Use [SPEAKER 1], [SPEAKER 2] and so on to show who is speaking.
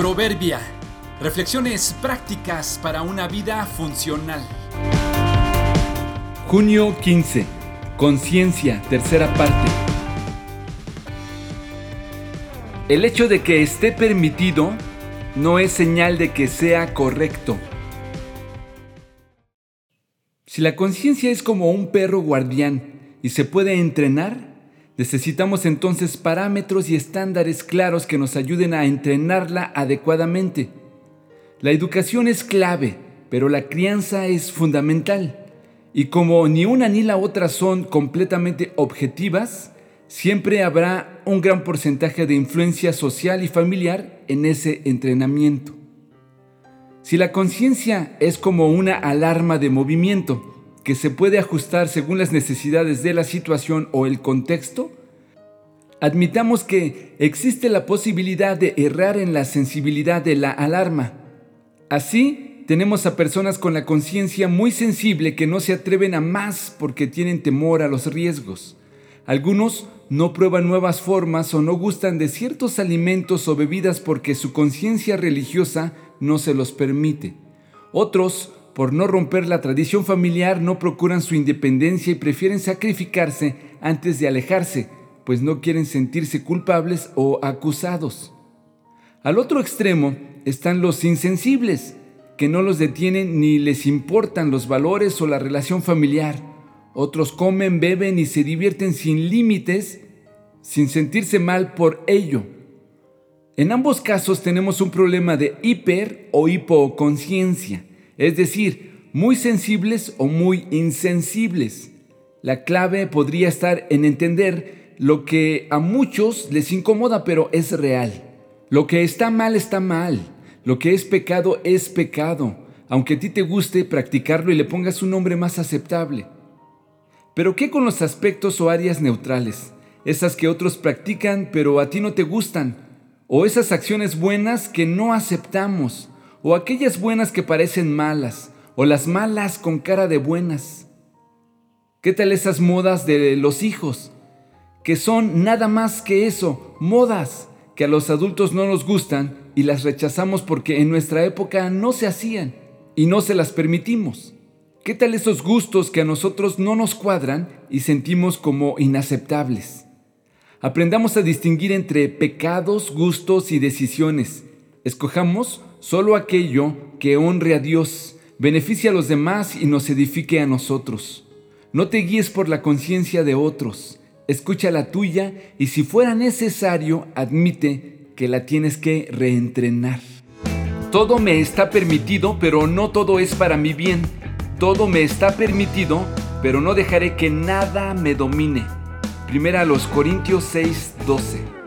[SPEAKER 1] Proverbia. Reflexiones prácticas para una vida funcional.
[SPEAKER 2] Junio 15. Conciencia, tercera parte. El hecho de que esté permitido no es señal de que sea correcto. Si la conciencia es como un perro guardián y se puede entrenar, Necesitamos entonces parámetros y estándares claros que nos ayuden a entrenarla adecuadamente. La educación es clave, pero la crianza es fundamental. Y como ni una ni la otra son completamente objetivas, siempre habrá un gran porcentaje de influencia social y familiar en ese entrenamiento. Si la conciencia es como una alarma de movimiento, que se puede ajustar según las necesidades de la situación o el contexto, admitamos que existe la posibilidad de errar en la sensibilidad de la alarma. Así, tenemos a personas con la conciencia muy sensible que no se atreven a más porque tienen temor a los riesgos. Algunos no prueban nuevas formas o no gustan de ciertos alimentos o bebidas porque su conciencia religiosa no se los permite. Otros por no romper la tradición familiar, no procuran su independencia y prefieren sacrificarse antes de alejarse, pues no quieren sentirse culpables o acusados. Al otro extremo están los insensibles, que no los detienen ni les importan los valores o la relación familiar. Otros comen, beben y se divierten sin límites, sin sentirse mal por ello. En ambos casos tenemos un problema de hiper o hipoconciencia es decir, muy sensibles o muy insensibles. La clave podría estar en entender lo que a muchos les incomoda, pero es real. Lo que está mal está mal. Lo que es pecado es pecado, aunque a ti te guste practicarlo y le pongas un nombre más aceptable. Pero ¿qué con los aspectos o áreas neutrales? Esas que otros practican pero a ti no te gustan. O esas acciones buenas que no aceptamos o aquellas buenas que parecen malas, o las malas con cara de buenas. ¿Qué tal esas modas de los hijos? Que son nada más que eso, modas que a los adultos no nos gustan y las rechazamos porque en nuestra época no se hacían y no se las permitimos. ¿Qué tal esos gustos que a nosotros no nos cuadran y sentimos como inaceptables? Aprendamos a distinguir entre pecados, gustos y decisiones. Escojamos solo aquello que honre a Dios, beneficie a los demás y nos edifique a nosotros. No te guíes por la conciencia de otros, escucha la tuya y si fuera necesario, admite que la tienes que reentrenar. Todo me está permitido, pero no todo es para mi bien. Todo me está permitido, pero no dejaré que nada me domine. Primera a los Corintios 6, 12.